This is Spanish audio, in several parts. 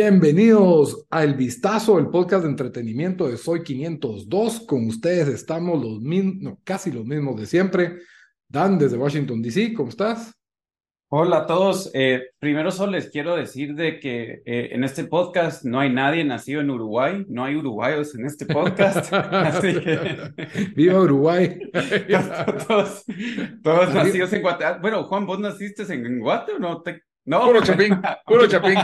Bienvenidos a El Vistazo, el podcast de entretenimiento de Soy 502. Con ustedes estamos los mismos, casi los mismos de siempre. Dan desde Washington, D.C., ¿cómo estás? Hola a todos. Eh, primero solo les quiero decir de que eh, en este podcast no hay nadie nacido en Uruguay, no hay uruguayos en este podcast. así que... ¡Viva Uruguay! todos, todos nacidos en Guatemala. Bueno, Juan, ¿vos naciste en Guate o no? Te... No, puro Chapín, puro Chapín.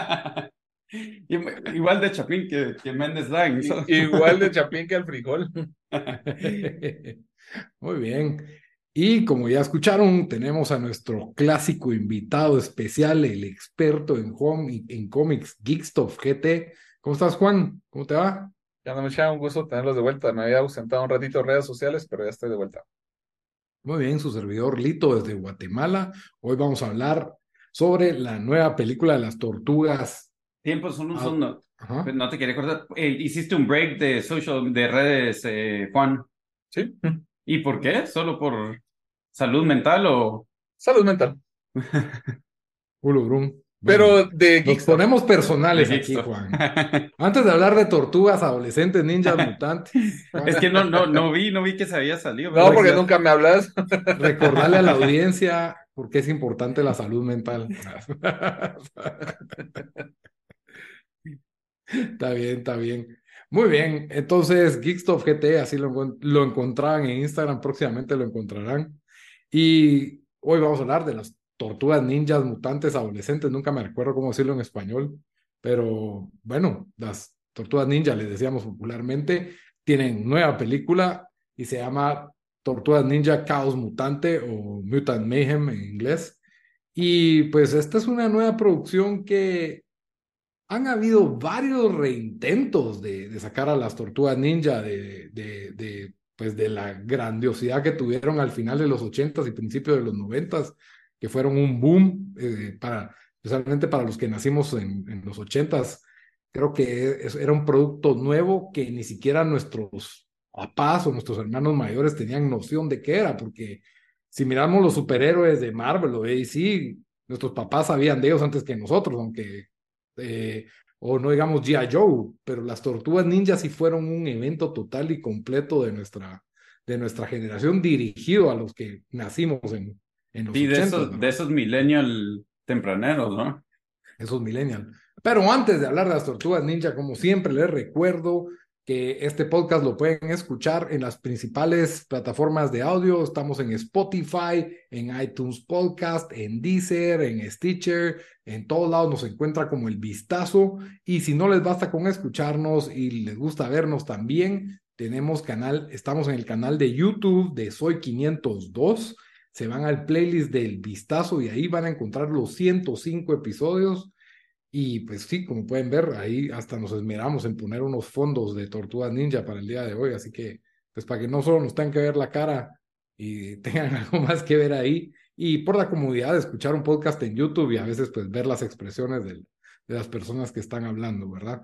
Igual de Chapín que, que Méndez Lang. Igual de Chapín que el frijol. Muy bien. Y como ya escucharon, tenemos a nuestro clásico invitado especial, el experto en, home, en cómics, Geekstuff GT. ¿Cómo estás, Juan? ¿Cómo te va? Ya no me echaba un gusto tenerlos de vuelta. Me había ausentado un ratito en redes sociales, pero ya estoy de vuelta. Muy bien, su servidor Lito desde Guatemala. Hoy vamos a hablar sobre la nueva película de las tortugas Tiempo, son un segundo. Pues no te quería acordar. Eh, hiciste un break de social, de redes, eh, Juan. Sí. ¿Y por qué? ¿Solo por salud mental o...? Salud mental. Ulubrum. Pero de Nos ponemos personales aquí, Juan. Antes de hablar de tortugas, adolescentes, ninjas, mutantes. Es que no, no, no vi, no vi que se había salido. No, porque nunca me hablas. Recordarle a la audiencia por qué es importante la salud mental. Está bien, está bien. Muy bien, entonces Geekstuff GT, así lo, lo encontraban en Instagram, próximamente lo encontrarán. Y hoy vamos a hablar de las tortugas ninjas mutantes adolescentes, nunca me recuerdo cómo decirlo en español, pero bueno, las tortugas ninjas, les decíamos popularmente, tienen nueva película y se llama Tortugas Ninja Chaos Mutante o Mutant Mayhem en inglés. Y pues esta es una nueva producción que han habido varios reintentos de, de sacar a las tortugas ninja de, de, de, pues de la grandiosidad que tuvieron al final de los ochentas y principios de los noventas, que fueron un boom eh, para, especialmente para los que nacimos en, los ochentas. Creo que era un producto nuevo que ni siquiera nuestros papás o nuestros hermanos mayores tenían noción de qué era, porque si miramos los superhéroes de Marvel o DC, nuestros papás sabían de ellos antes que nosotros, aunque eh, o no digamos G.I. Joe, pero las tortugas ninjas sí fueron un evento total y completo de nuestra, de nuestra generación, dirigido a los que nacimos en, en los sí, de esos, de esos millennial tempraneros, ¿no? Esos millennial. Pero antes de hablar de las tortugas ninja, como siempre les recuerdo que este podcast lo pueden escuchar en las principales plataformas de audio. Estamos en Spotify, en iTunes Podcast, en Deezer, en Stitcher, en todos lados nos encuentra como el vistazo. Y si no les basta con escucharnos y les gusta vernos también, tenemos canal, estamos en el canal de YouTube de Soy 502. Se van al playlist del vistazo y ahí van a encontrar los 105 episodios y pues sí, como pueden ver, ahí hasta nos esmeramos en poner unos fondos de Tortugas Ninja para el día de hoy. Así que, pues para que no solo nos tengan que ver la cara y tengan algo más que ver ahí. Y por la comodidad de escuchar un podcast en YouTube y a veces pues ver las expresiones de, las personas que están hablando, ¿verdad?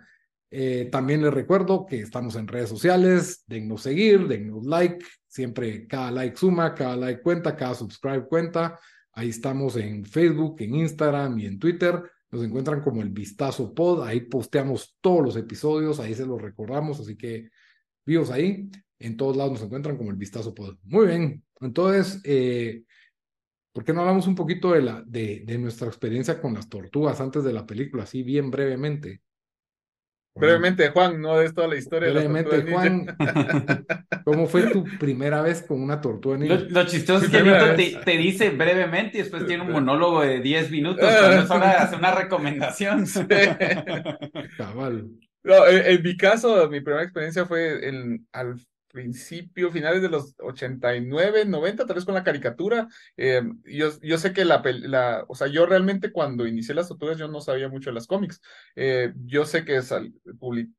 Eh, también les recuerdo que estamos en redes sociales, dennos seguir, dennos like, siempre cada like suma, cada like cuenta, cada subscribe cuenta. Ahí estamos en Facebook, en Instagram y en Twitter. Nos encuentran como el Vistazo Pod, ahí posteamos todos los episodios, ahí se los recordamos, así que vivos ahí, en todos lados nos encuentran como el Vistazo Pod. Muy bien, entonces, eh, ¿por qué no hablamos un poquito de, la, de, de nuestra experiencia con las tortugas antes de la película, así bien brevemente? Brevemente, Juan, no es toda la historia. Brevemente, Juan, ¿cómo fue tu primera vez con una tortuga ninja? Lo, lo chistoso es que te, te, dice brevemente y después tiene un monólogo de 10 minutos cuando es hora de hacer una recomendación. Cabal. No, en, en, mi caso, mi primera experiencia fue en, al principio, finales de los 89, 90, tal vez con la caricatura. Eh, yo, yo sé que la, la, o sea, yo realmente cuando inicié las tortugas yo no sabía mucho de las cómics. Eh, yo sé que sal,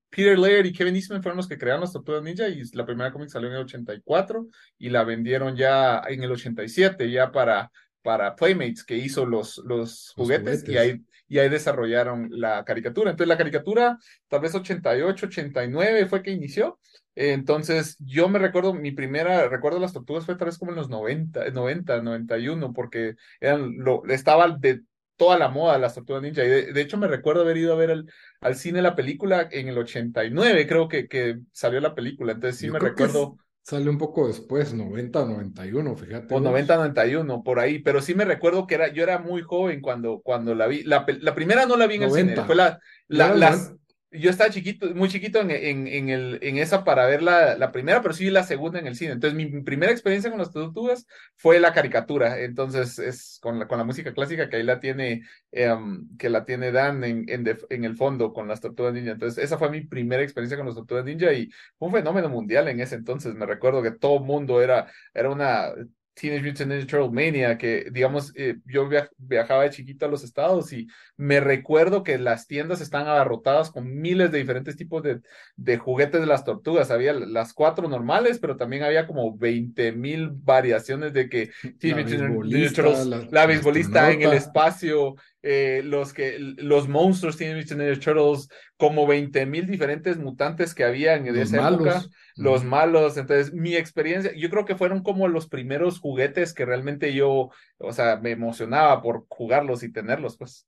Peter Laird y Kevin Eastman fueron los que crearon las tortugas ninja y la primera cómic salió en el 84 y la vendieron ya en el 87, ya para, para Playmates, que hizo los, los, juguetes, juguetes. y ahí y ahí desarrollaron la caricatura. Entonces la caricatura, tal vez 88, 89 fue que inició. Entonces yo me recuerdo, mi primera, recuerdo las tortugas fue tal vez como en los 90, 90, 91, porque eran lo, estaba de toda la moda las tortugas ninja. Y de, hecho me recuerdo haber ido a ver al cine la película en el 89, creo que, que salió la película. Entonces sí me recuerdo. Sale un poco después, 90, 91, fíjate. O 90, 91, por ahí. Pero sí me recuerdo que era, yo era muy joven cuando, cuando la vi. La, la primera no la vi en el cine, fue la, la, las, yo estaba chiquito, muy chiquito en, en, en, el, en esa para ver la, la, primera, pero sí la segunda en el cine. Entonces, mi, primera experiencia con las tortugas fue la caricatura. Entonces, es con la, con la música clásica que ahí la tiene, em, que la tiene Dan en, en, en, el fondo con las tortugas ninja. Entonces, esa fue mi primera experiencia con las tortugas ninja y fue un fenómeno mundial en ese entonces. Me recuerdo que todo mundo era, era una Teenage Mutant Ninja Turtle Mania, que digamos, eh, yo viajaba de chiquito a los estados y me recuerdo que las tiendas están abarrotadas con miles de diferentes tipos de, de juguetes de las tortugas. Había las cuatro normales, pero también había como 20 mil variaciones de que Teenage Mutant Ninja Turtles, la, la beisbolista en el espacio, eh, los que los monstruos Teenage Mutant Ninja Turtles, como 20 mil diferentes mutantes que había en esa época. los malos. Entonces, mi experiencia, yo creo que fueron como los primeros juguetes que realmente yo, o sea, me emocionaba por jugarlos y tenerlos, pues.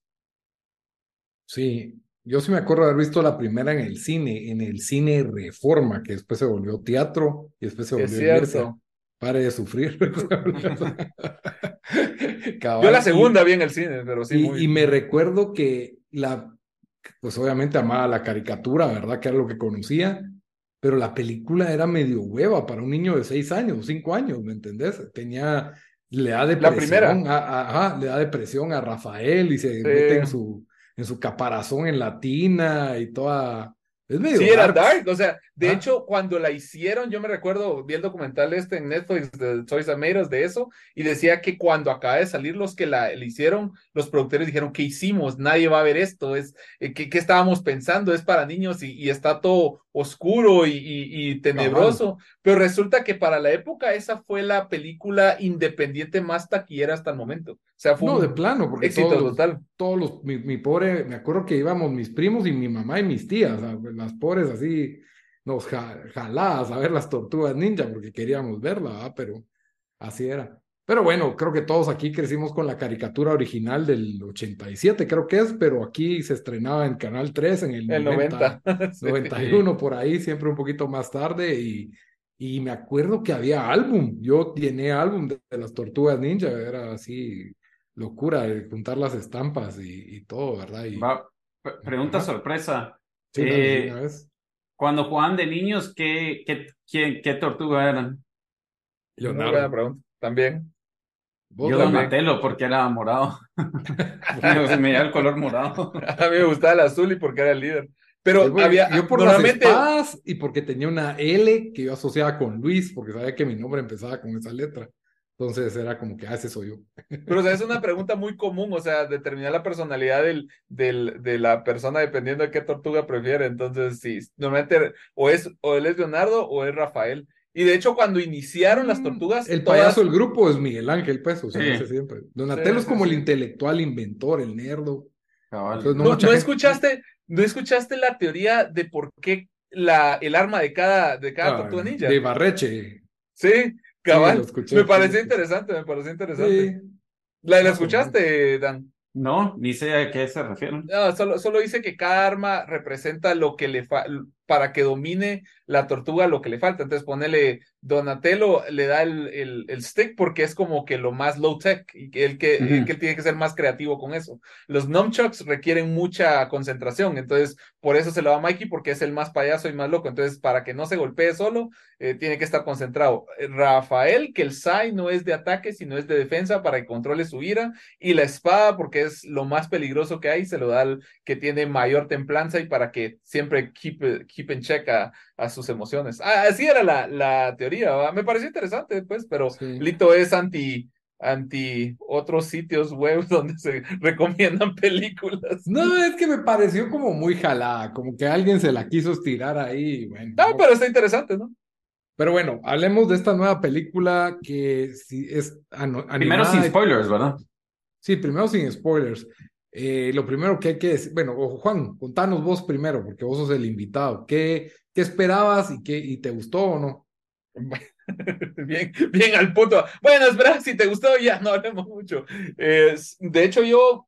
Sí, yo sí me acuerdo haber visto la primera en el cine, en el cine Reforma, que después se volvió teatro y después se volvió es Pare de sufrir. yo la segunda vi en el cine, pero sí. Y, y me recuerdo que la, pues obviamente amaba la caricatura, ¿verdad? Que era lo que conocía pero la película era medio hueva para un niño de seis años, cinco años, ¿me entendés? Tenía, le da depresión, A, le da depresión a Rafael y se mete en su, en su caparazón en latina y toda, es medio sí, era dark. O sea, de ah. hecho, cuando la hicieron, yo me recuerdo, vi el documental este en Netflix de Toys Amigos de eso, y decía que cuando acaba de salir los que la, hicieron, los productores dijeron, ¿qué hicimos? Nadie va a ver esto. Es, eh, ¿qué, estábamos pensando? Es para niños y, y está todo oscuro y, y, tenebroso. Pero resulta que para la época esa fue la película independiente más taquillera hasta el momento. O sea, fue no, de plano, porque éxito todos, total. Todos los, mi, pobre, me acuerdo que íbamos mis primos y mi mamá y mis tías, las pobres así, nos jaladas a ver las tortugas ninja porque queríamos verla, pero así era. Pero bueno, creo que todos aquí crecimos con la caricatura original del 87, creo que es, pero aquí se estrenaba en Canal 3 en el, el 90, 91, por ahí, siempre un poquito más tarde. Y, y me acuerdo que había álbum. Yo llené álbum de, las tortugas ninja, era así locura de juntar las estampas y, todo, ¿verdad? Y, pregunta sorpresa. Eh, cuando jugaban de niños, ¿qué, qué, qué, tortuga eran? Leonardo. pregunta. También. Yo Donatello porque era morado. se me el color morado. A mí me gustaba el azul y porque era el líder. Pero había, yo por normalmente... las y porque tenía una L que yo asociaba con Luis, porque sabía que mi nombre empezaba con esa letra. Entonces era como que, ah, ese soy yo. Pero o sea, es una pregunta muy común, o sea, determinar la personalidad del, del, de la persona dependiendo de qué tortuga prefiere. Entonces, sí, normalmente o es, o él es Leonardo o es Rafael. Y de hecho, cuando iniciaron las mm, tortugas. El payaso del grupo es Miguel Ángel, pues, o sea, siempre. Donatello es como el intelectual inventor, el nerdo. no, escuchaste, ¿No escuchaste la teoría de por qué la, el arma de cada, de cada ah, tortuga ninja? De Barreche. Sí, cabal. me pareció interesante, me pareció interesante. ¿La, ¿La escuchaste, Dan? No, ni sé a qué se refieren. No, solo, solo dice que cada arma representa lo que le fa para que domine la tortuga lo que le falta. Entonces, ponele Donatello le da el, el, el, stick porque es como que lo más low tech y que él, que, que tiene que ser más creativo con eso. Los nunchucks requieren mucha concentración, entonces por eso se lo da a Mikey porque es el más payaso y más loco. Entonces, para que no se golpee solo, eh, tiene que estar concentrado. Rafael, que el Sai no es de ataque, sino es de defensa para que controle su ira. Y la espada, porque es lo más peligroso que hay, se lo da al que tiene mayor templanza y para que siempre keep, keep in check a, a sus emociones. Ah, así era la, la teoría, me pareció interesante, pues, pero Lito es anti, anti otros sitios web donde se recomiendan películas. No, es que me pareció como muy jalada, como que alguien se la quiso estirar ahí. Bueno, no, pero está interesante, ¿no? Pero bueno, hablemos de esta nueva película que sí es Primero sin spoilers, ¿verdad? Sí, primero sin spoilers. Eh, lo primero que hay que decir, bueno, Juan, contanos vos primero, porque vos sos el invitado. ¿Qué, qué esperabas y, qué, y te gustó o no? bien, bien al punto. Bueno, espera, si te gustó, ya no hablemos mucho. de hecho, yo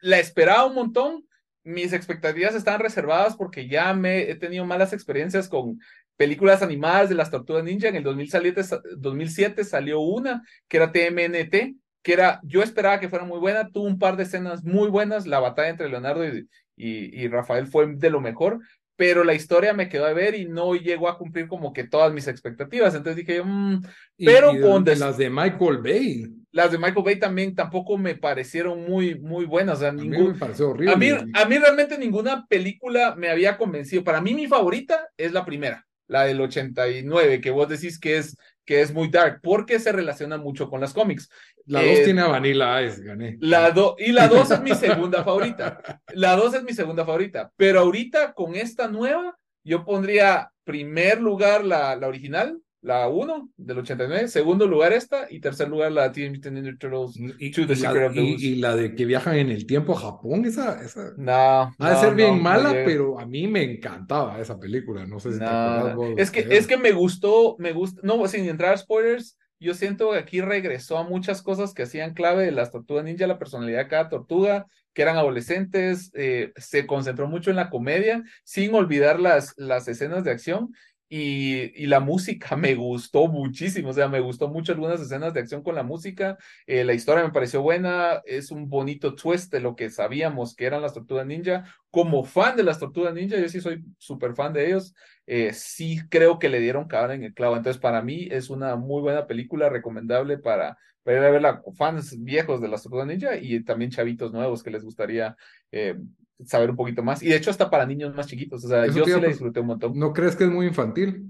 la esperaba un montón. Mis expectativas estaban reservadas porque ya me he tenido malas experiencias con películas animadas de las Tortugas Ninja. En el 2007, 2007 salió una que era TMNT, que era, yo esperaba que fuera muy buena, tuvo un par de escenas muy buenas, la batalla entre Leonardo y, y, y Rafael fue de lo mejor, pero la historia me quedó a ver y no llegó a cumplir como que todas mis expectativas. Entonces dije, mmm, pero y, con las de Michael Bay. Las de Michael Bay también tampoco me parecieron muy, muy buenas. O sea, a ningún, mí me pareció horrible. A mí, a mí realmente ninguna película me había convencido. Para mí mi favorita es la primera, la del 89, que vos decís que es que es muy dark, porque se relaciona mucho con las cómics. La 2 eh, tiene a Vanilla Ice, gané. La do, y la 2 es mi segunda favorita. La 2 es mi segunda favorita. Pero ahorita con esta nueva, yo pondría primer lugar la, la original, la 1 del 89, segundo lugar esta y tercer lugar la Teenage Mutant Ninja Turtles y, The Secret of the y, y, la de que viajan en el tiempo a Japón, esa, esa no, ha de no, ser bien no, mala, pero a mí me encantaba esa película, no sé si te acuerdas vos, es que es que me gustó, me gusta, no, sin entrar a spoilers, yo siento que aquí regresó a muchas cosas que hacían clave de las tortugas ninja, la personalidad de cada tortuga, que eran adolescentes, eh, se concentró mucho en la comedia, sin olvidar las, las escenas de acción. Y, y, la música me gustó muchísimo, o sea, me gustó mucho algunas escenas de acción con la música, eh, la historia me pareció buena, es un bonito twist de lo que sabíamos que eran las tortugas ninja. Como fan de las tortugas ninja, yo sí soy súper fan de ellos, eh, sí creo que le dieron cabra en el clavo, entonces para mí es una muy buena película, recomendable para, para verla fans viejos de las tortugas ninja y también chavitos nuevos que les gustaría eh, saber un poquito más. Y de hecho, hasta para niños más chiquitos. O sea, Eso yo sí la disfruté un montón. ¿No crees que es muy infantil?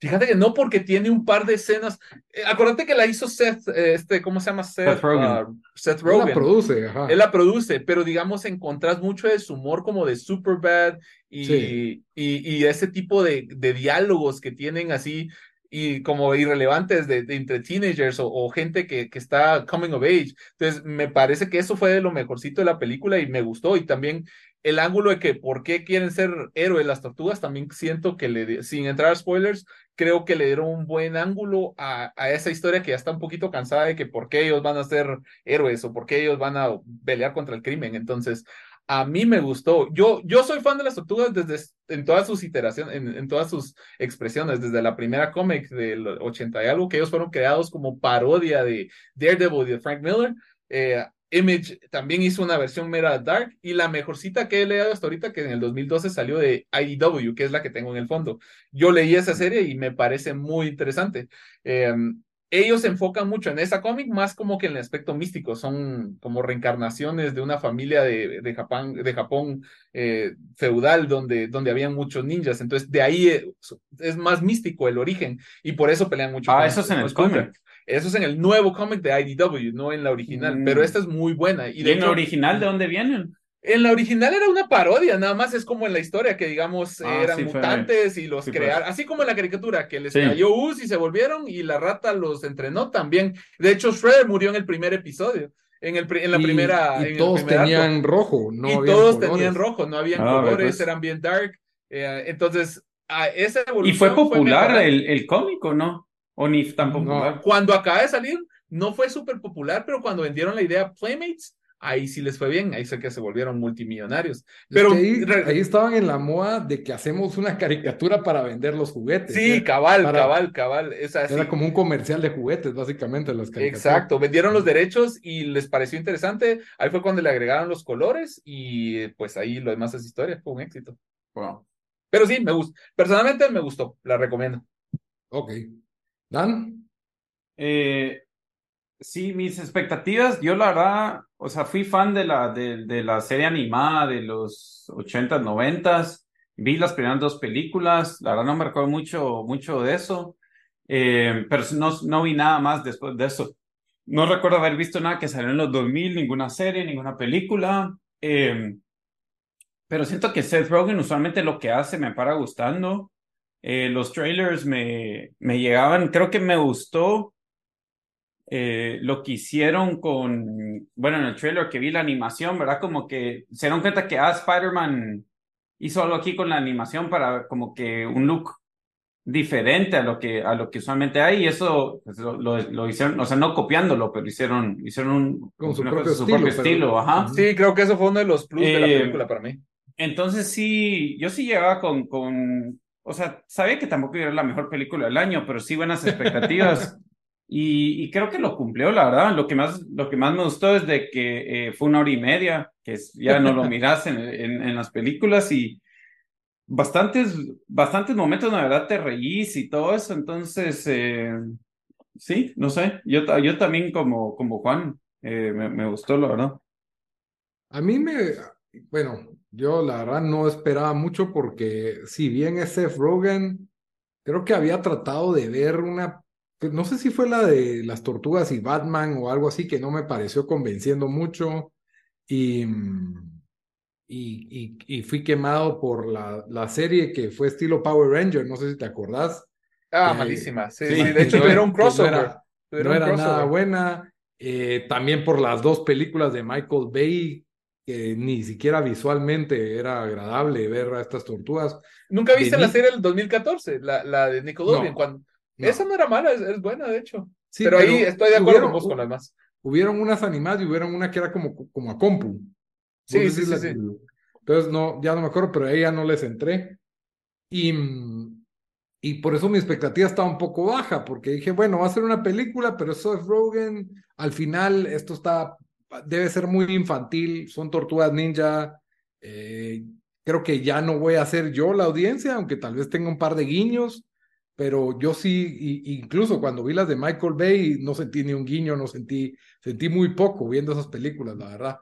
Fíjate que no, porque tiene un par de escenas. Eh, acuérdate que la hizo Seth, eh, este, ¿cómo se llama? Seth, Seth Rogen. ah, Seth Él la Rogen. produce, ajá. Él la produce, pero digamos, encontrás mucho de su humor como de Superbad y, Sí. y, y ese tipo de, de diálogos que tienen así y como irrelevantes de, entre teenagers o, o gente que, que está coming of age. Entonces, me parece que eso fue de lo mejorcito de la película y me gustó. Y también el ángulo de que por qué quieren ser héroes las tortugas, también siento que le, sin entrar a spoilers, creo que le dieron un buen ángulo a, a esa historia que ya está un poquito cansada de que por qué ellos van a ser héroes o por qué ellos van a pelear contra el crimen. Entonces, a mí me gustó. Yo, yo soy fan de las tortugas desde en todas sus iteraciones, en, en todas sus expresiones, desde la primera cómic del 80 y algo, que ellos fueron creados como parodia de Daredevil de Frank Miller. Eh, Image también hizo una versión mera dark y la mejorcita que he leído hasta ahorita, que en el 2012 salió de IDW, que es la que tengo en el fondo. Yo leí esa serie y me parece muy interesante. Eh, ellos se enfocan mucho en esa cómic, más como que en el aspecto místico, son como reencarnaciones de una familia de, de Japón, de Japón eh, feudal donde, donde habían muchos ninjas, entonces de ahí eh, es más místico el origen y por eso pelean mucho. Ah, con- eso es en el cómic. Eso es en el nuevo cómic de IDW, no en la original, Mm. pero esta es muy buena. Y ¿Y de en la original de dónde vienen? En la original era una parodia, nada más es como en la historia que digamos Ah, eran sí, fue- mutantes y los sí, crearon, así como en la caricatura que les Sí. cayó us y se volvieron y la rata los entrenó también. De hecho, Shredder murió en el primer episodio, en, el, en la Y- primera. Y, en el todos arco. tenían rojo, no y todos colores. tenían rojo, no habían Ah, colores, pues. eran bien dark. eh, entonces, a esa ¿Y evolución fue popular el, el cómic o no? ¿O ni No. popular? Cuando acaba de salir, no fue súper popular, pero cuando vendieron la idea Playmates, ahí sí les fue bien, ahí sé que se volvieron multimillonarios. Es Pero que ahí, estaban en la moda de que hacemos una caricatura para vender los juguetes. sí, ¿eh? cabal, para- cabal, cabal, es así. Era como un comercial de juguetes, básicamente, las caricaturas. Exacto, vendieron los derechos y les pareció interesante. Ahí fue cuando le agregaron los colores y pues ahí lo demás es historia, fue un éxito. Wow. Pero sí, me gustó. Personalmente me gustó, la recomiendo. Ok. Dan, Eh, sí, mis expectativas, yo la verdad, o sea, fui fan de la, de, la serie animada de los 80s, 90s, vi las primeras dos películas, la verdad no me recuerdo mucho, mucho de eso, eh, pero no, no vi nada más después de eso. No recuerdo haber visto nada que salió en los 2000, ninguna serie, ninguna película, eh, pero siento que Seth Rogen usualmente lo que hace me para gustando. Eh, los trailers me, me llegaban, creo que me gustó eh, lo que hicieron con, bueno, en el trailer que vi la animación, ¿verdad? Como que se dieron cuenta que ah, Spider-Man hizo algo aquí con la animación para como que un look diferente a lo que, a lo que usualmente hay y eso pues, lo, lo, hicieron, o sea, no copiándolo, pero hicieron, hicieron un, con su, propio, estilo, ajá. Sí, creo que eso fue uno de los plus de la eh, película para mí. Entonces sí, yo sí llegaba con, con, o sea, sabía que tampoco era la mejor película del año, pero sí buenas expectativas. Y, y, creo que lo cumplió, la verdad. Lo que más, lo que más me gustó es de que eh, fue una hora y media, que ya no lo miras en, en, en las películas y, bastantes, bastantes momentos, la verdad, te reís y todo eso. Entonces, eh, sí, no sé, yo, yo también como, como Juan, eh, me, me, gustó, la verdad. A mí me, bueno, yo la verdad no esperaba mucho porque si bien es Seth Rogen, creo que había tratado de ver una, no sé si fue la de las tortugas y Batman o algo así que no me pareció convenciendo mucho y y, y, fui quemado por la, la, serie que fue estilo Power Ranger, no sé si te acordás. Ah, malísima. Sí, sí, de hecho era un crossover. No era, nada buena. Eh, también por las dos películas de Michael Bay, que ni siquiera visualmente era agradable ver a estas tortugas. ¿Nunca viste la serie del 2014, la, la de Nickelodeon? cuando... Esa no era mala, es, buena, de hecho. Sí, pero, ahí estoy de acuerdo con vos con las más. Hubieron unas animadas y hubieron una que era como, como a compu. Sí, sí, sí, Entonces, no, ya no me acuerdo, pero ahí ya no les entré. Y, y por eso mi expectativa estaba un poco baja, porque dije, bueno, va a ser una película, pero eso es Rogen. Al final, esto está, debe ser muy infantil, son tortugas ninja. Eh, creo que ya no voy a ser yo la audiencia, aunque tal vez tenga un par de guiños, pero yo sí, incluso cuando vi las de Michael Bay, no sentí ni un guiño, no sentí, sentí muy poco viendo esas películas, la verdad.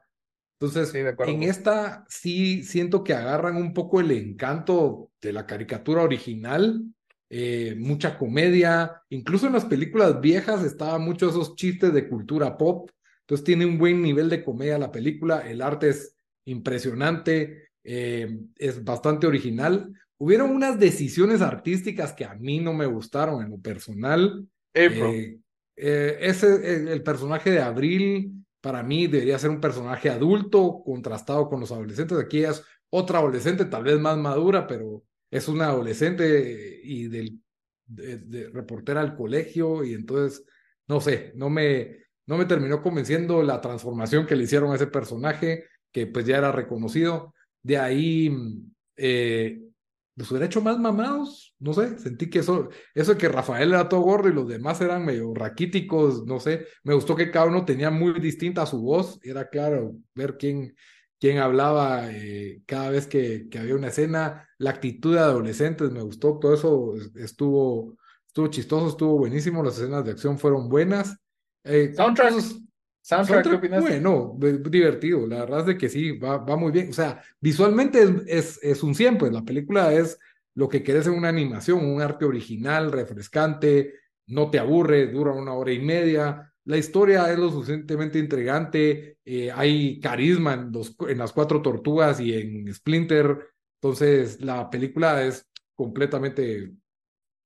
Entonces, en esta sí siento que agarran un poco el encanto de la caricatura original, eh, mucha comedia, incluso en las películas viejas estaban muchos esos chistes de cultura pop, entonces tiene un buen nivel de comedia la película, el arte es impresionante, eh, es bastante original. Hubieron unas decisiones artísticas que a mí no me gustaron en lo personal. Eh, ese, el personaje de Abril para mí debería ser un personaje adulto, contrastado con los adolescentes. Aquí es otra adolescente, tal vez más madura, pero es una adolescente y del de, reportera al colegio y entonces, no sé, no me, no me terminó convenciendo la transformación que le hicieron a ese personaje, que pues ya era reconocido. De ahí, eh, los hubiera hecho más mamados, no sé, sentí que eso, eso de que Rafael era todo gordo y los demás eran medio raquíticos, no sé, me gustó que cada uno tenía muy distinta su voz, era claro ver quién, quién hablaba eh, cada vez que, que, había una escena, la actitud de adolescentes, me gustó, todo eso estuvo, estuvo chistoso, estuvo buenísimo, las escenas de acción fueron buenas. Eh, Soundtrack. Soundtrack, ¿qué opinas? Bueno, divertido, la verdad es de que sí, va, va muy bien. O sea, visualmente es, es, es, un 100, pues la película es lo que querés en una animación, un arte original, refrescante, no te aburre, dura una hora y media. La historia es lo suficientemente intrigante, eh, hay carisma en, los, en las cuatro tortugas y en Splinter, entonces la película es completamente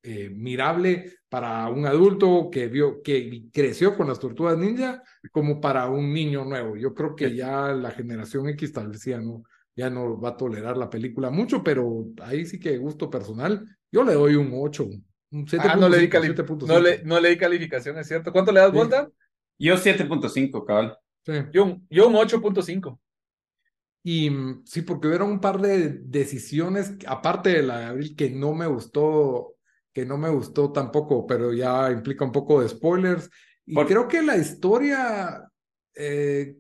eh, mirable para un adulto que vio, que creció con las tortugas ninja, como para un niño nuevo. Yo creo que ya la generación X tal vez ya no, ya no va a tolerar la película mucho, pero ahí sí que gusto personal. Yo le doy un 8, un 7. Ah, no le, di no, le, no le di calificación, es cierto. ¿Cuánto le das, vuelta? Yo 7.5, cabal. Yo, un, yo un 8.5. Y mm, sí, porque hubo un par de decisiones, aparte de la de Abril, que no me gustó que no me gustó tampoco, pero ya implica un poco de spoilers. Y creo que la historia eh,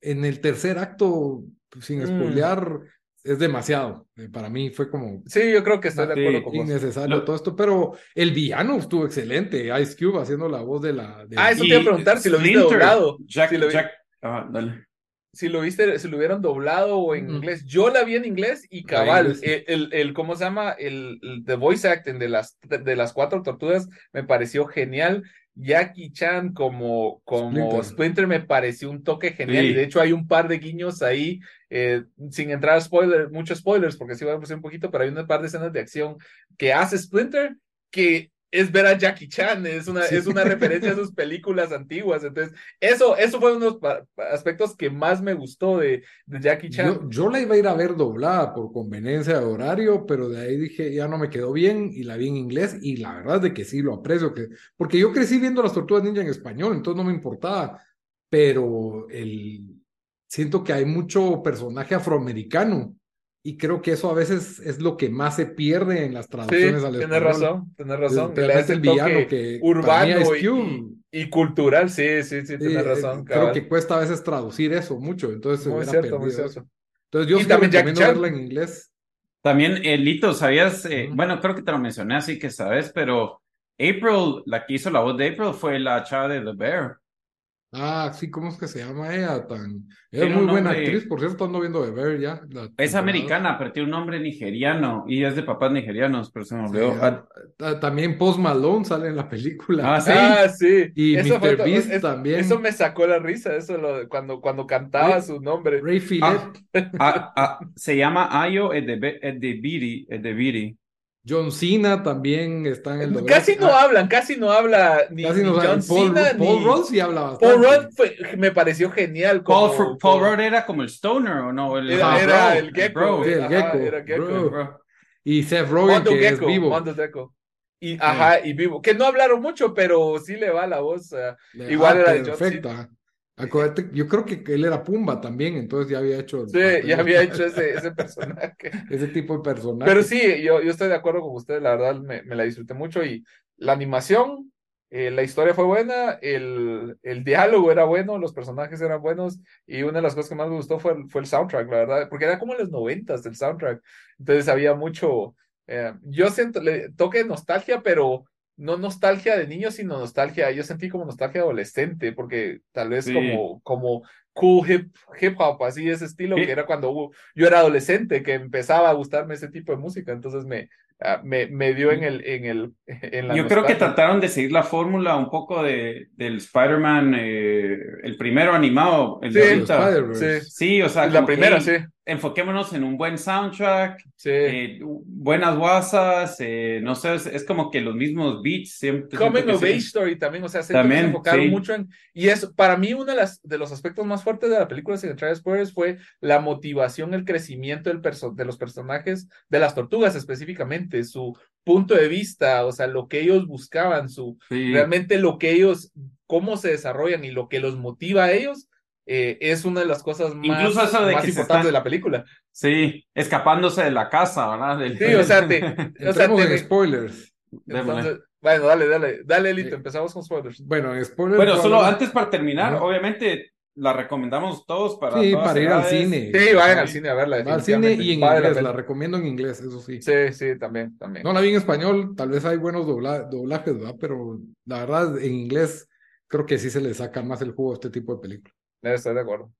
en el tercer acto, pues, sin mm. spoilear, es demasiado. Eh, para mí fue como. Sí, yo creo que estoy de acuerdo con Innecesario todo esto, pero el villano estuvo excelente. Ice Cube haciendo la voz de la. ah, eso te iba a preguntar si lo viste doblado. Jack, Jack... Ah, dale si lo viste, si lo hubieran doblado o en inglés. Yo la vi en inglés y cabal, el, el, ¿cómo se llama? El, el the voice acting de las, de, las cuatro tortugas me pareció genial. Jackie Chan como, como Splinter. me pareció un toque genial. Y de hecho hay un par de guiños ahí, eh, sin entrar a spoilers, muchos spoilers, porque sí voy a pasar un poquito, pero hay un par de escenas de acción que hace Splinter que es ver a Jackie Chan, es una, es una referencia a sus películas antiguas. Entonces, eso, eso fue uno de los aspectos que más me gustó de, de Jackie Chan. Yo, yo, la iba a ir a ver doblada por conveniencia de horario, pero de ahí dije, ya no me quedó bien y la vi en inglés y la verdad es de que sí lo aprecio, que, porque yo crecí viendo las tortugas ninja en español, entonces no me importaba, pero el, siento que hay mucho personaje afroamericano y creo que eso a veces es lo que más se pierde en las traducciones sí, al Tienes razón, tienes razón. Le es el villano que urbano y, y, cultural, sí, sí, sí, tienes eh, razón. Creo que cuesta a veces traducir eso mucho, entonces muy cierto, perdido muy cierto. Entonces yo Y sí también recomiendo Chan. verla en inglés. También, Elito, ¿sabías? Eh. Bueno, creo que te lo mencioné, así que sabes, pero April, la que hizo la voz de April fue la chava de The Bear. Ah, sí, ¿cómo es que se llama ella? Tan... Es Tiene muy buena actriz, por cierto, ando viendo de ver ya. la Es americana, pero tiene un nombre nigeriano y es de papás nigerianos, pero se me olvidó. ah, ah, También Post Malone sale en la película. Ah, sí. Ah, sí. Y Eso Mr. Beast es- también. Eso me sacó la risa, eso lo, cuando, cuando cantaba Ray- su nombre. Ray Ah, Ah, ah, se llama Ayo Edebiri. Edebiri. John Cena también está en el doblaje. Casi no Ah, hablan, casi no habla ni, casi ni no sabe. John Paul, Cena Paul ni Rudd sí habla bastante. Paul Rudd fue- me pareció genial. Paul, como- Paul como- Rudd era como el stoner, ¿o no? El, Era, era bro, el gecko. bro. Sí, el ajá, gecko, era gecko. bro. Y Seth Rogen, que es Gecko, vivo. Mondo Gecko. Y, ajá, y vivo. Que no hablaron mucho, pero sí le va la voz. sea, Ah, igual era de John perfecta. Acuérdate, yo creo que él era Pumba también, entonces ya había hecho sí, ya había hecho ese, ese personaje. ese tipo de personaje. Pero sí, yo, yo estoy de acuerdo con usted, la verdad me, me la disfruté mucho y la animación, eh, la historia fue buena, el, el diálogo era bueno, los personajes eran buenos y una de las cosas que más me gustó fue, el- fue el soundtrack, la verdad, porque era como en los noventas el soundtrack, entonces había mucho, eh, yo siento, le toque nostalgia, pero no nostalgia de niños, sino nostalgia, yo sentí como nostalgia adolescente, porque tal vez Sí. como, como cool hip, hip hop, así ese estilo Sí. que era cuando hubo- yo era adolescente, que empezaba a gustarme ese tipo de música, entonces me, ah, me, me dio en el, en el, en la Yo creo que trataron de seguir la fórmula un poco de, del Spider-Man, eh, el primero animado, el de Sí, ahorita. Spider-Verse. Sí, Sí, o sea, la que, primera, sí, enfoquémonos en un buen soundtrack, sí. eh, buenas guasas, eh, no sé, es, es como que los mismos beats siempre. Coming of Age. Story también, o sea, se enfocaron sí. mucho en, y es para mí uno de, las, de los aspectos más fuertes de la película, sin entrar spoilers, fue la motivación, el crecimiento del perso- de los personajes, de las tortugas específicamente, su punto de vista, o sea, lo que ellos buscaban, su, Sí. realmente lo que ellos, cómo se desarrollan y lo que los motiva a ellos, eh, es una de las cosas más, Incluso eso de más que importantes están- de la película. Sí, escapándose de la casa, ¿verdad? Del- Sí, o sea, te, o sea, Entremos te- en spoilers. Entonces, bueno, dale, dale, dale, Elito, Sí. empezamos con spoilers. Bueno, en spoilers. Bueno, solo hablar- antes para terminar, Ajá. obviamente la recomendamos todos para Sí, todas para ir al cine. Sí, vayan Sí. al cine a verla. Al cine y en Vale inglés, la recomiendo en inglés, eso sí. Sí, sí, también, también. No la vi en español, tal vez hay buenos dobla- doblajes, ¿verdad? Pero la verdad, en inglés creo que sí se le saca más el jugo a este tipo de películas. Estoy de acuerdo.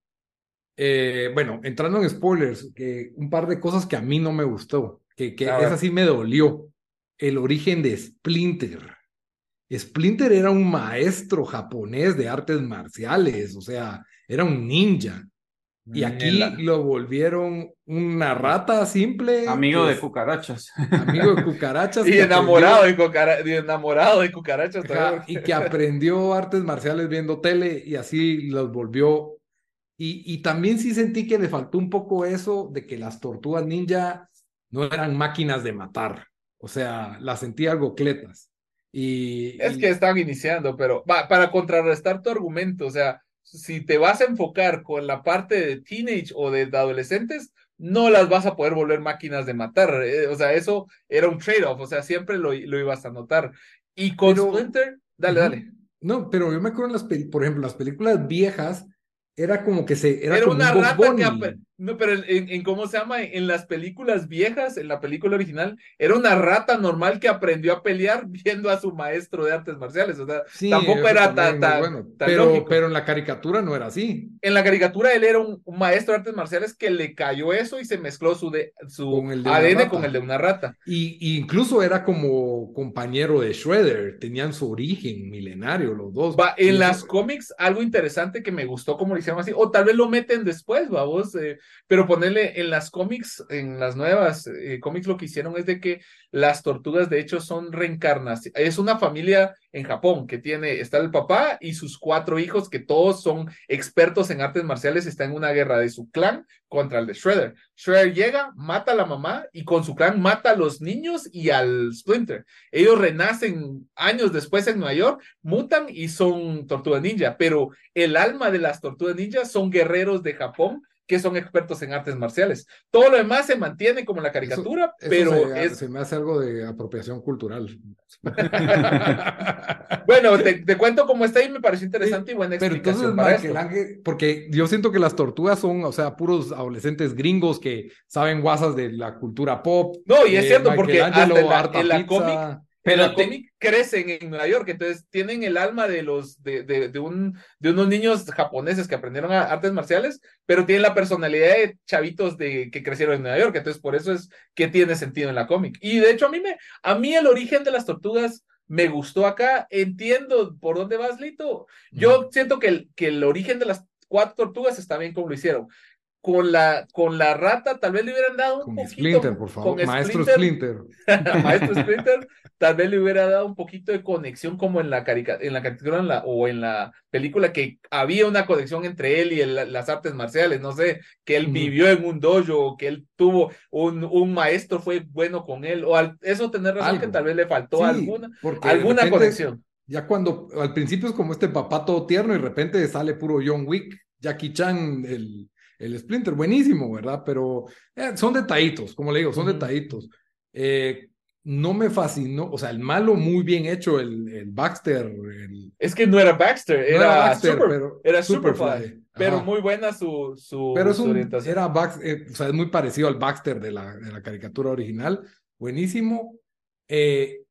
Eh, bueno, entrando en spoilers, que un par de cosas que a mí no me gustó, que, que esa sí me dolió. El origen de Splinter. Splinter era un maestro japonés de artes marciales, o sea, era un ninja. Y aquí Nela. lo volvieron una rata simple. Amigo de cucarachas. amigo de cucarachas. Y enamorado de, cucara- y enamorado de cucarachas ajá, y que aprendió artes marciales viendo tele y así los volvió. Y, y también sí sentí que le faltó un poco eso de que las tortugas ninja no eran máquinas de matar. O sea, las sentí algo cletas. Y, Es y- que estaban iniciando, pero va, para contrarrestar tu argumento, o sea, si te vas a enfocar con la parte de teenage o de adolescentes, no las vas a poder volver máquinas de matar. eh, o sea, eso era un trade-off, o sea, siempre lo, lo ibas a notar. Y con Pero- Splinter, dale, dale. No, pero yo me acuerdo en las, por ejemplo, las películas viejas, era como que se, era, Era, como una un rata que... No, pero en, en cómo se llama, en las películas viejas, en la película original, era una rata normal que aprendió a pelear viendo a su maestro de artes marciales. O sea, Sí, tampoco eso era tan, tan- bueno. tan pero, lógico. pero en la caricatura no era así. En la caricatura él era un, un maestro de artes marciales que le cayó eso y se mezcló su, de, su Con el de una ADN con el de una rata. Y, y incluso era como compañero de Shredder, tenían su origen milenario los dos. Va, Y en eso- las cómics, algo interesante que me gustó como lo hicieron así, o tal vez lo meten después, vamos, eh, pero ponerle en las cómics, en las nuevas eh, cómics lo que hicieron es de que las tortugas de hecho son reencarnación. Es una familia en Japón que tiene, está el papá y sus cuatro hijos que todos son expertos en artes marciales, está en una guerra de su clan contra el de Shredder. Shredder llega, mata a la mamá y con su clan mata a los niños y al Splinter. Ellos renacen años después en Nueva York, mutan y son tortugas ninja, pero el alma de las tortugas ninja son guerreros de Japón que son expertos en artes marciales. Todo lo demás se mantiene como la caricatura, pero se, es... se me hace algo de apropiación cultural. bueno, te, cuento cómo está y me pareció interesante y buena explicación Pero entonces, para Ángel, porque yo siento que las tortugas son, o sea, puros adolescentes gringos que saben guasas de la cultura pop. No, y es cierto, porque hasta en la, en la cómic pero la cómic crecen en Nueva York, entonces tienen el alma de los de, de, de, un, de unos niños japoneses que aprendieron artes marciales, pero tienen la personalidad de chavitos de, que crecieron en Nueva York, entonces por eso es que tiene sentido en la cómic. Y de hecho a mí me, a mí el origen de las tortugas me gustó acá, entiendo por dónde vas, Lito. Yo siento que el, que el origen de las cuatro tortugas está bien como lo hicieron con la, con la rata, tal vez le hubieran dado un poquito. Splinter, por favor. Maestro Splinter. Maestro Splinter, tal vez le hubiera dado un poquito de conexión como en la, carica en la caricatura en la, o en la película, que había una conexión entre él y las artes marciales. No sé, que él vivió en un dojo, que él tuvo un, un maestro, fue bueno con él, o eso tener razón que tal vez le faltó alguna, alguna conexión. Ya cuando al principio es como este papá todo tierno y de repente sale puro John Wick, Jackie Chan, el el Splinter, buenísimo, ¿verdad? Pero eh, son detallitos, como le digo, son detallitos. Eh, no me fascinó, o sea, el malo muy bien hecho, el, el Baxter. Es que no era Baxter, era, Baxter, pero, era Superfly. Pero muy buena su, su, pero es orientación. Era Baxter, eh, o sea, es muy parecido al Baxter de la, de la caricatura original. Buenísimo. Eh,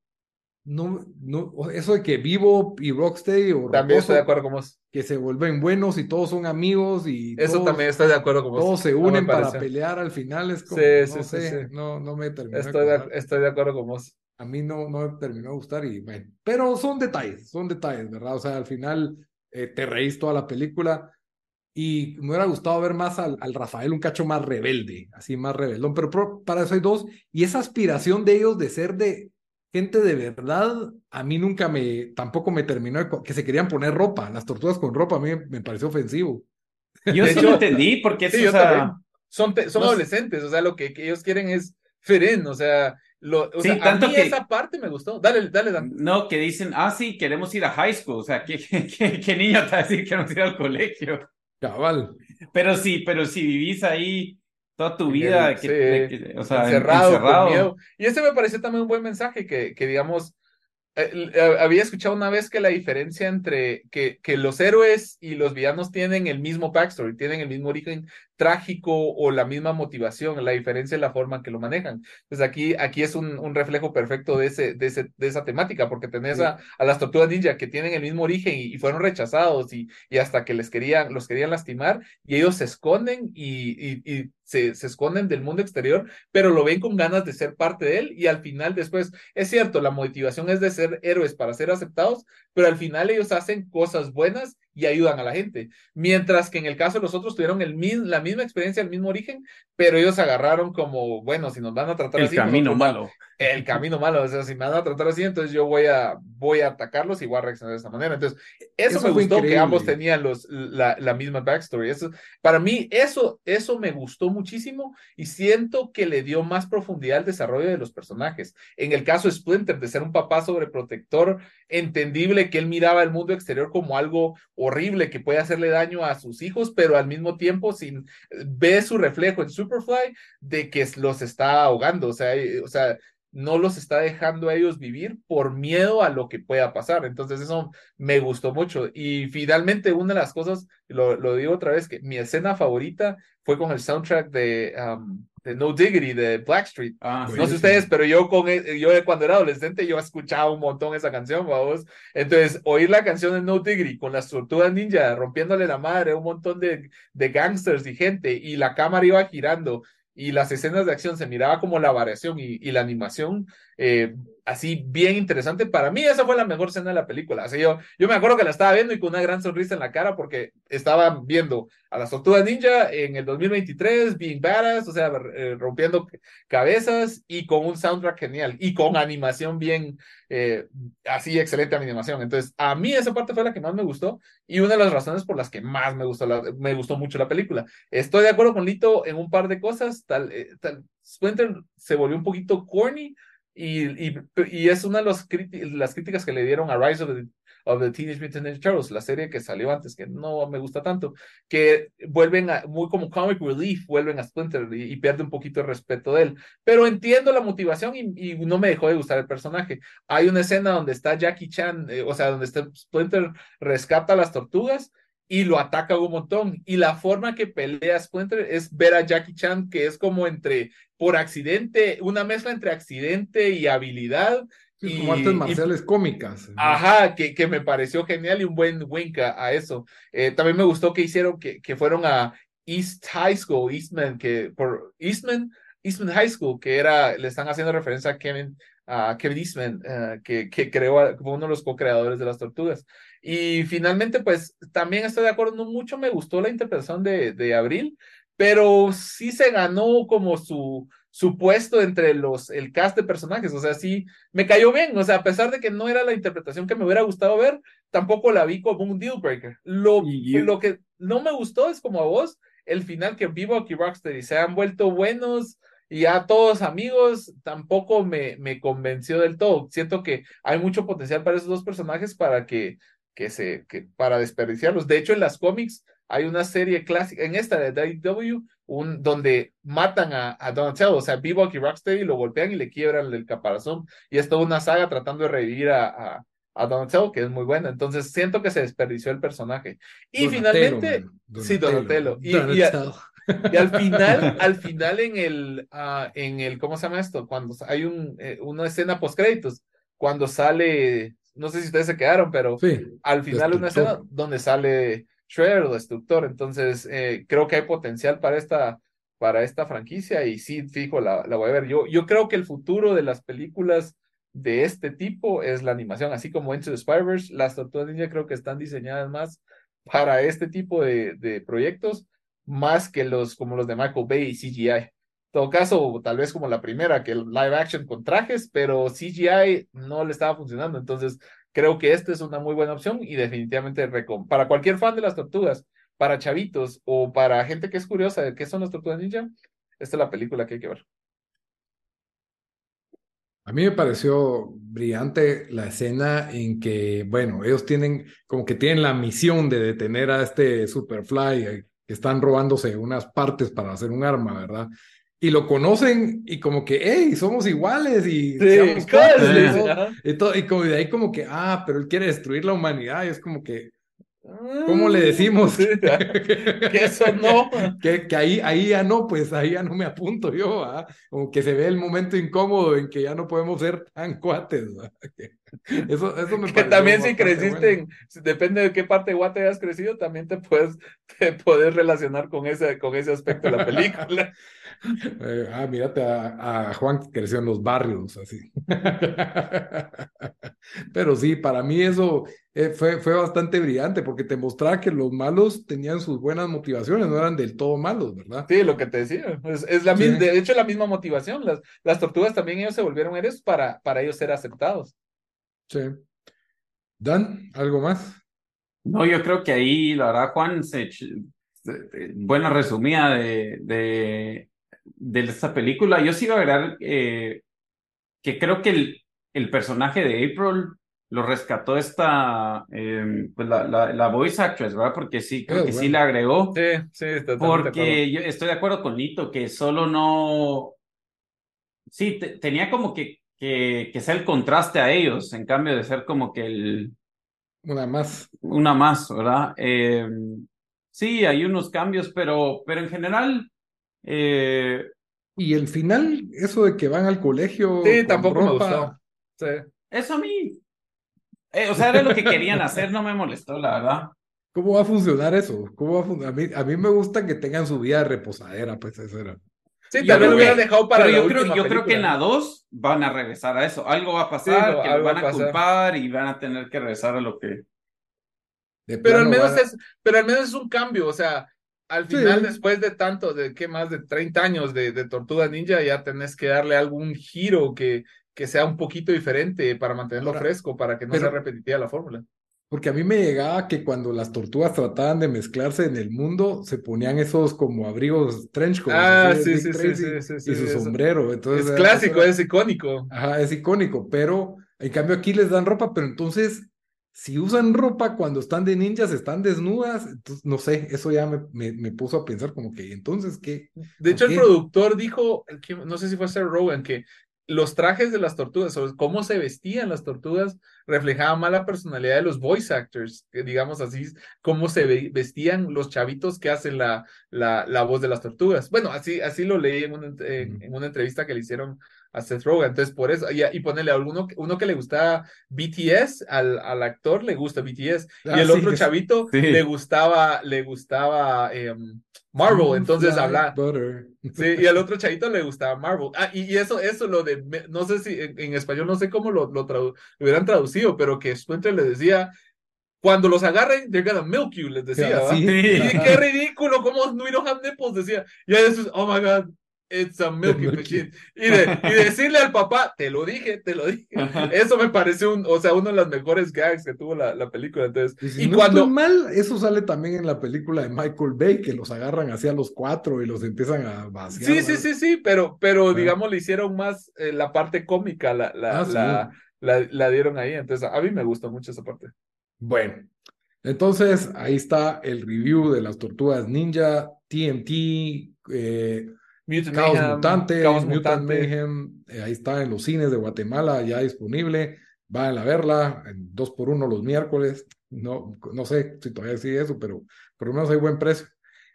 no, no, eso de que Vivo y Rocksteady o también estoy de acuerdo con vos. Que se vuelven buenos y todos son amigos y eso también estoy de acuerdo con vos. Todos se unen para pelear al final es como sí, no sé, no, no me terminó. Estoy de, estoy de acuerdo con vos. A mí no, no me terminó de gustar y bueno, pero son detalles, son detalles, ¿verdad? O sea, al final eh, te reís toda la película y me hubiera gustado ver más al, al, Rafael un cacho más rebelde, así más rebeldón, pero para eso hay dos y esa aspiración de ellos de ser de gente de verdad, a mí nunca me, tampoco me terminó que se querían poner ropa, las tortugas con ropa, a mí me pareció ofensivo. Yo sí lo entendí, porque sí, son, son adolescentes, o sea, lo que, ellos quieren es feren, o sea, lo, o sea, tanto a mí que, esa parte me gustó. Dale, dale, dale. No, que dicen, ah, sí, queremos ir a high school. O sea, ¿qué, qué, qué, niño te va a decir que queremos ir al colegio? Cabal. Pero sí, pero si vivís ahí toda tu vida, que, o sea, encerrado, encerrado. Y ese me pareció también un buen mensaje, que, que digamos, eh, eh, había escuchado una vez que la diferencia entre que, que los héroes y los villanos tienen el mismo backstory, tienen el mismo origen trágico o la misma motivación, la diferencia es la forma en que lo manejan. Pues aquí, aquí es un, un reflejo perfecto de, ese, de, ese, de esa temática, porque tenés a, a, las tortugas ninja que tienen el mismo origen y, fueron rechazados y, y, hasta que les querían, los querían lastimar y ellos se esconden y, y se, se, esconden del mundo exterior, pero lo ven con ganas de ser parte de él y al final después, es cierto, la motivación es de ser héroes para ser aceptados, pero al final ellos hacen cosas buenas y ayudan a la gente. Mientras que en el caso de los otros tuvieron el la misma experiencia, el mismo origen, pero ellos agarraron como, bueno, si nos van a tratar así. El camino malo. El camino malo, o sea, si me van a tratar así, entonces yo voy a, voy a atacarlos y voy a reaccionar de esta manera. Entonces, eso, me gustó que ambos tenían los, la, la, misma backstory. Eso, para mí, eso, eso me gustó muchísimo y siento que le dio más profundidad al desarrollo de los personajes. En el caso de Splinter, de ser un papá sobreprotector, entendible que él miraba el mundo exterior como algo horrible que puede hacerle daño a sus hijos, pero al mismo tiempo sin ve su reflejo en Superfly de que los está ahogando, o sea, o sea, no los está dejando a ellos vivir por miedo a lo que pueda pasar. Entonces eso me gustó mucho. Y finalmente una de las cosas, lo, lo digo otra vez, que mi escena favorita fue con el soundtrack de, um, de No Diggity de Blackstreet. Ah, no sé ustedes, pero yo con e, yo cuando era adolescente yo escuchaba un montón esa canción, vamos. Entonces, oír la canción de No Diggity con las tortugas ninja rompiéndole la madre a un montón de, de gangsters y gente y la cámara iba girando y las escenas de acción se miraba como la variación y, y la animación eh, así bien interesante. Para mí esa fue la mejor escena de la película. Así yo, yo me acuerdo que la estaba viendo y con una gran sonrisa en la cara porque estaba viendo a las tortugas ninja en el 2023, being badass, o sea, eh, rompiendo cabezas y con un soundtrack genial y con animación bien, eh, así excelente animación. Entonces, a mí esa parte fue la que más me gustó y una de las razones por las que más me gustó, me gustó mucho la película. Estoy de acuerdo con Lito en un par de cosas, tal, eh, tal Splinter se volvió un poquito corny, y, y, y, es una de los las críticas que le dieron a Rise of the, of the, Teenage Mutant Ninja Turtles, la serie que salió antes, que no me gusta tanto, que vuelven a, muy como comic relief, vuelven a Splinter y, y pierde un poquito el respeto de él. Pero entiendo la motivación y, no me dejó de gustar el personaje. Hay una escena donde está Jackie Chan, eh, o sea, donde está Splinter rescata a las tortugas y lo ataca un montón. Y la forma que pelea Splinter es ver a Jackie Chan, que es como entre, por accidente, una mezcla entre accidente y habilidad. y, como artes marciales cómicas. Ajá, que, que me pareció genial y un buen wink a, eso. Eh, también me gustó que hicieron, que, que fueron a East High School, Eastman, que por Eastman, Eastman High School, que era, le están haciendo referencia a Kevin, a Kevin Eastman, eh, que, que creó como uno de los co-creadores de las tortugas. Y finalmente, pues también estoy de acuerdo, no mucho me gustó la interpretación de, de Abril, pero sí se ganó como su, su puesto entre los, el cast de personajes, o sea, sí, me cayó bien, o sea, a pesar de que no era la interpretación que me hubiera gustado ver, tampoco la vi como un deal breaker. Lo, lo que no me gustó es como a vos, el final que Vivo y Rocksteady se han vuelto buenos, y a todos amigos tampoco me, me convenció del todo. Siento que hay mucho potencial para esos dos personajes para que que se, que para desperdiciarlos. De hecho, en las cómics hay una serie clásica, en esta de DW, un, donde matan a, a Donatello, o sea, Bebop y Rocksteady lo golpean y le quiebran el caparazón. Y es toda una saga tratando de revivir a, a, a Donatello, que es muy buena. Entonces, siento que se desperdició el personaje. Y finalmente, sí, Donatello. Y, y, al final, al final en el, uh, en el, ¿cómo se llama esto? Cuando hay un, eh, una escena post créditos, cuando sale no sé si ustedes se quedaron, pero al final una escena donde sale Shredder o Destructor, entonces eh, creo que hay potencial para esta, para esta franquicia y sí, fijo, la, la voy a ver. Yo, yo creo que el futuro de las películas de este tipo es la animación, así como Into the Spider-Verse, las Tortugas Ninja creo que están diseñadas más para este tipo de, de proyectos, más que los como los de Michael Bay y CGI todo caso, tal vez como la primera, que el live action con trajes, pero CGI no le estaba funcionando. Entonces, creo que esta es una muy buena opción y definitivamente para cualquier fan de las tortugas, para chavitos o para gente que es curiosa de qué son las tortugas ninja, esta es la película que hay que ver. A mí me pareció brillante la escena en que, bueno, ellos tienen como que tienen la misión de detener a este Superfly eh, que están robándose unas partes para hacer un arma, ¿verdad? Y lo conocen y como que, hey, somos iguales y sí, y, todo, y como de ahí como que, ah, pero él quiere destruir la humanidad y es como que, ¿cómo le decimos? que eso no. que, que, ahí, ahí ya no, pues ahí ya no me apunto yo, ¿ah? como que se ve el momento incómodo en que ya no podemos ser tan cuates. Eso, eso me Que también si creciste, depende de qué parte de Guate hayas crecido, también te puedes, te puedes relacionar con ese, con ese aspecto de la película. Eh, ah, mírate a, Juan que creció en los barrios, así. Pero sí, para mí eso eh, fue, fue bastante brillante porque te mostraba que los malos tenían sus buenas motivaciones, no eran del todo malos, ¿verdad? Sí, lo que te decía. Es, la, De hecho, la misma motivación. Las, las tortugas también ellos se volvieron héroes para, para ellos ser aceptados. Sí. Dan, ¿algo más? No, yo creo que ahí, la verdad, Juan, se, buena resumida de, de, de, esta película. Yo sí iba a agregar eh, que creo que el, el, personaje de April lo rescató esta, eh, pues la, la, la, voice actress, ¿verdad? Porque sí, creo que sí le agregó. Sí, sí, Porque yo estoy de acuerdo con Nito, que solo no... Sí, tenía como que que, que sea el contraste a ellos, en cambio de ser como que el... Una más. Una más, ¿verdad? Eh, sí, hay unos cambios, pero, pero en general... Eh, y el final, eso de que van al colegio. Sí, tampoco me gustó. Sí. Eso a mí. Eh, o sea, era lo que querían hacer, no me molestó, la verdad. ¿Cómo va a funcionar eso? ¿Cómo va a, a, mí, a mí me gusta que tengan su vida de reposadera, pues eso era. Sí, Yo tal vez creo lo hubieran dejado para pero la yo creo, yo creo que en la 2 van a regresar a eso. Algo va a pasar, no, que algo van va a culpar y van a tener que regresar a lo que. Pero al menos a- es, pero al menos es un cambio, o sea, al Sí. final, después de tanto, de que más de 30 años de, de Tortuga Ninja, ya tenés que darle algún giro que, que sea un poquito diferente para mantenerlo Ahora, fresco, para que no pero- sea repetitiva la fórmula. Porque a mí me llegaba que cuando las tortugas trataban de mezclarse en el mundo, se ponían esos como abrigos trench coats, Ah, sí, sí, sí, Tracy, sí, sí, sí, y su eso. sombrero. Entonces, es eh, clásico, era- es icónico. Ajá, es icónico, pero en cambio aquí les dan ropa, pero entonces, si usan ropa cuando están de ninjas, están desnudas, entonces, no sé, eso ya me, me, me puso a pensar como que, entonces, ¿qué? De hecho, ¿Por el productor dijo, que- no sé si fue Seth Rogen, que los trajes de las tortugas, o cómo se vestían las tortugas, reflejaban más la personalidad de los voice actors, digamos así, cómo se ve- vestían los chavitos que hacen la, la, la voz de las tortugas. Bueno, así, así lo leí en una, en, Ujú. en una entrevista que le hicieron a Seth Rogen. Entonces, por eso, y, y ponerle a alguno uno que le gustaba BTS, al, al actor le gusta BTS, Ah, y el sí, otro chavito Sí. le gustaba, le gustaba em, Marvel, entonces Fly habla. Sí, y al otro chavito le gustaba Marvel. Ah, y, y eso, eso lo de, no sé si en, en español, no sé cómo lo, lo, tradu- lo hubieran traducido, pero que Spencer le decía, cuando los agarren, they're gonna milk you, les decía, ¿va? Sí. Y qué ridículo, cómo have nipples, decía. Y ahí después, oh my god, it's a milking milk machine. Y, de, y decirle al papá, te lo dije, te lo dije. Eso me pareció, un, o sea, uno de los mejores gags que tuvo la, la película. Entonces, Y si y no cuando, estoy mal, eso sale también en la película de Michael Bay, que los agarran hacia los cuatro y los empiezan a vaciar. Sí, sí, sí, sí, pero, pero digamos le hicieron más eh, la parte cómica, la, la, Ah, sí. la, la, dieron ahí. Entonces, a mí me gustó mucho esa parte. Bueno, entonces ahí está el review de las tortugas ninja, TMT, eh, Mutant Caos Mayhem, Mutante, Caos Mutant Mutante. Mayhem, eh, ahí está en los cines de Guatemala, ya disponible. Vayan a verla en dos por uno los miércoles. No, no sé si todavía sigue eso, pero por lo menos hay buen precio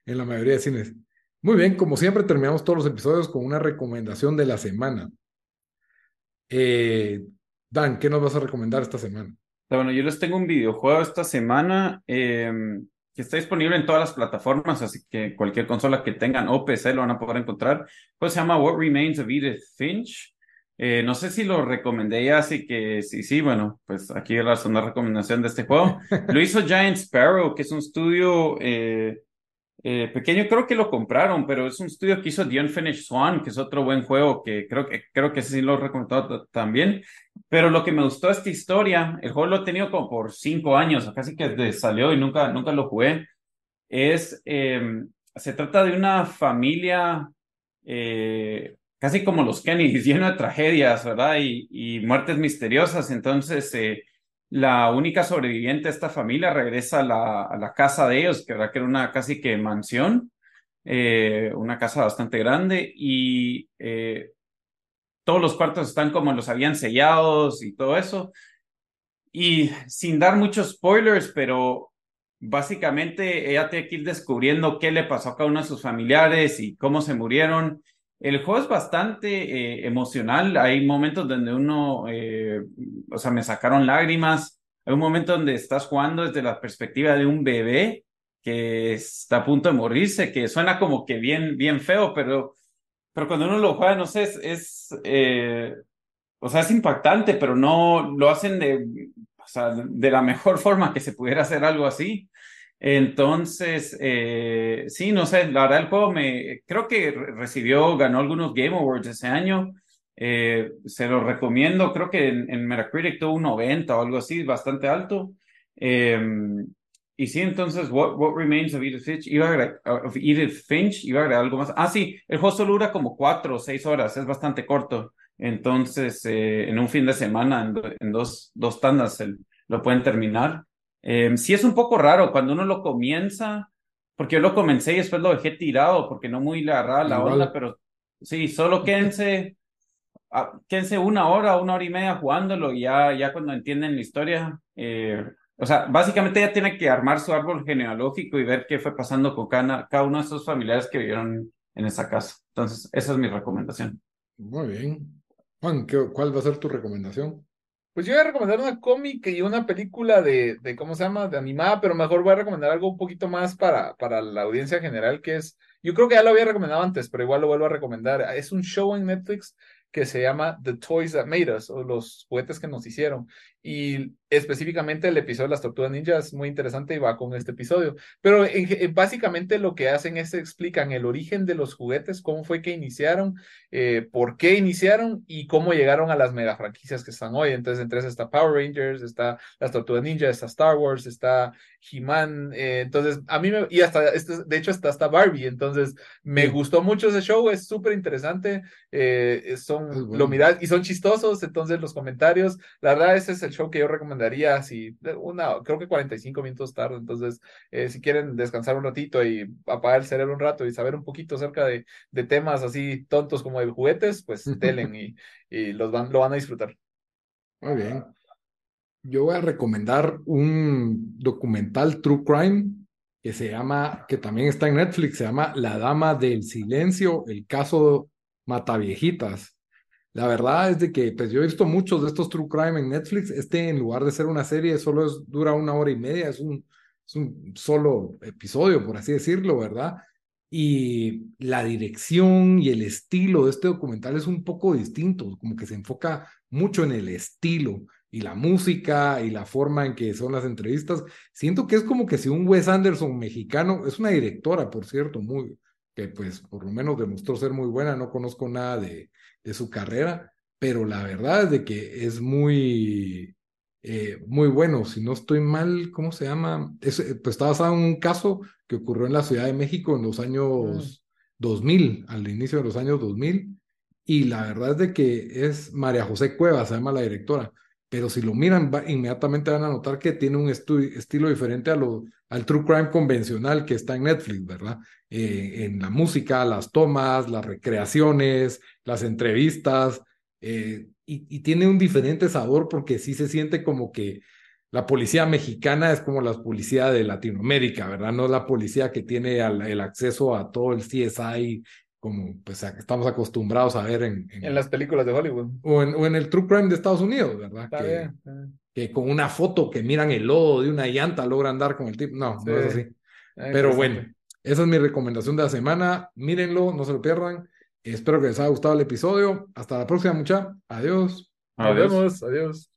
en la mayoría de cines. Muy bien, como siempre, terminamos todos los episodios con una recomendación de la semana. Eh, Dan, ¿qué nos vas a recomendar esta semana? Bueno, yo les tengo un videojuego esta semana eh, que está disponible en todas las plataformas, así que cualquier consola que tengan o PC lo van a poder encontrar. Pues se llama What Remains of Edith Finch. Eh, no sé si lo recomendé ya, así que sí, sí, bueno, pues aquí la segunda recomendación de este juego. Lo hizo Giant Sparrow, que es un estudio eh, eh, pequeño, creo que lo compraron, pero es un estudio que hizo The Unfinished Swan, que es otro buen juego que creo que creo que sí lo he recomendado también. Pero lo que me gustó esta historia, el juego lo he tenido como por cinco años, casi que salió y nunca, nunca lo jugué. Es, eh, se trata de una familia eh, casi como los Kennedys, lleno de tragedias, ¿verdad? Y, y muertes misteriosas. Entonces, eh, la única sobreviviente de esta familia regresa a la, casa de ellos, que era una casi que mansión, eh, una casa bastante grande, y eh, todos los cuartos están como los habían sellados y todo eso. Y sin dar muchos spoilers, pero básicamente ella tiene que ir descubriendo qué le pasó a cada uno de sus familiares y cómo se murieron. El juego es bastante eh, emocional. Hay momentos donde uno, eh, o sea, me sacaron lágrimas. Hay un momento donde estás jugando desde la perspectiva de un bebé que está a punto de morirse, que suena como que bien, bien feo, pero, pero cuando uno lo juega, no sé, es, eh, o sea, es impactante, pero no lo hacen de, o sea, de la mejor forma que se pudiera hacer algo así. Entonces, eh, sí, no sé, la verdad el juego me, creo que recibió, ganó algunos Game Awards ese año. Eh, se lo recomiendo, creo que en, en, Metacritic tuvo un 90 o algo así, bastante alto. Eh, y sí, entonces, What, What Remains of Edith Finch, iba a agregar, Edith Finch, iba a agregar algo más. Ah, sí, el juego solo dura como cuatro o seis horas, es bastante corto. Entonces, eh, en un fin de semana, en, dos, dos tandas, lo pueden terminar. Eh, sí es un poco raro cuando uno lo comienza, porque yo lo comencé y después lo dejé tirado porque no muy le agarraba la Igual. onda, pero sí, solo quédense, ah, quédense una hora, una hora y media jugándolo y ya, ya cuando entienden la historia, eh, o sea, básicamente ya tiene que armar su árbol genealógico y ver qué fue pasando con cada, cada uno de esos familiares que vivieron en esa casa. Entonces, esa es mi recomendación. Muy bien. Juan, ¿qué- ¿cuál va a ser tu recomendación? Pues yo voy a recomendar una cómic y una película de, de, ¿cómo se llama? De animada, pero mejor voy a recomendar algo un poquito más para, para la audiencia general, que es, yo creo que ya lo había recomendado antes, pero igual lo vuelvo a recomendar. Es un show en Netflix que se llama The Toys That Made Us, o los juguetes que nos hicieron. Y específicamente el episodio de las tortugas ninjas es muy interesante y va con este episodio. Pero básicamente lo que hacen es explican el origen de los juguetes, cómo fue que iniciaron, eh, por qué iniciaron y cómo llegaron a las mega franquicias que están hoy. Entonces, entre esas está Power Rangers, está las tortugas ninjas, está Star Wars, está He-Man. Eh, entonces, a mí me, y hasta, este, de hecho, está hasta Barbie. Entonces, me gustó mucho ese show, es súper interesante. Eh, son, lo mirad y son chistosos. Entonces, los comentarios, la verdad, ese es el show que yo recomendaría si una, creo que 45 minutos tarde, entonces eh, si quieren descansar un ratito y apagar el cerebro un rato y saber un poquito acerca de, de temas así tontos como de juguetes, pues telen y, y los van, lo van a disfrutar. Muy bien. Yo voy a recomendar un documental True Crime que se llama, que también está en Netflix, se llama La Dama del Silencio, el caso Mataviejitas. La verdad es de que pues yo he visto muchos de estos True Crime en Netflix. Este en lugar de ser una serie solo es, dura una hora y media, es un, es un solo episodio, por así decirlo, ¿verdad? Y la dirección y el estilo de este documental es un poco distinto, como que se enfoca mucho en el estilo y la música y la forma en que son las entrevistas. Siento que es como que si un Wes Anderson mexicano, es una directora, por cierto, muy, que pues por lo menos demostró ser muy buena, no conozco nada de, de su carrera, pero la verdad es de que es muy, eh, muy bueno. Si no estoy mal, ¿cómo se llama? Es, eh, pues está basado en un caso que ocurrió en la Ciudad de México en los años 2000, al inicio de los años 2000, y la verdad es de que es María José Cuevas, se llama la directora, pero si lo miran, inmediatamente van a notar que tiene un estilo diferente a al true crime convencional que está en Netflix, ¿verdad? Eh, en la música, las tomas, las recreaciones, las entrevistas, eh, y, tiene un diferente sabor porque sí se siente como que la policía mexicana es como la policía de Latinoamérica, ¿verdad? No es la policía que tiene el acceso a todo el CSI como pues estamos acostumbrados a ver en, en, las películas de Hollywood. O en, o en, el True Crime de Estados Unidos, ¿verdad? que, que, con una foto que miran el lodo de una llanta logran dar con el tipo. No, no es así. Pero bueno, esa es mi recomendación de la semana. Mírenlo, no se lo pierdan. Espero que les haya gustado el episodio. Hasta la próxima, mucha. Adiós. Adiós. Adiós.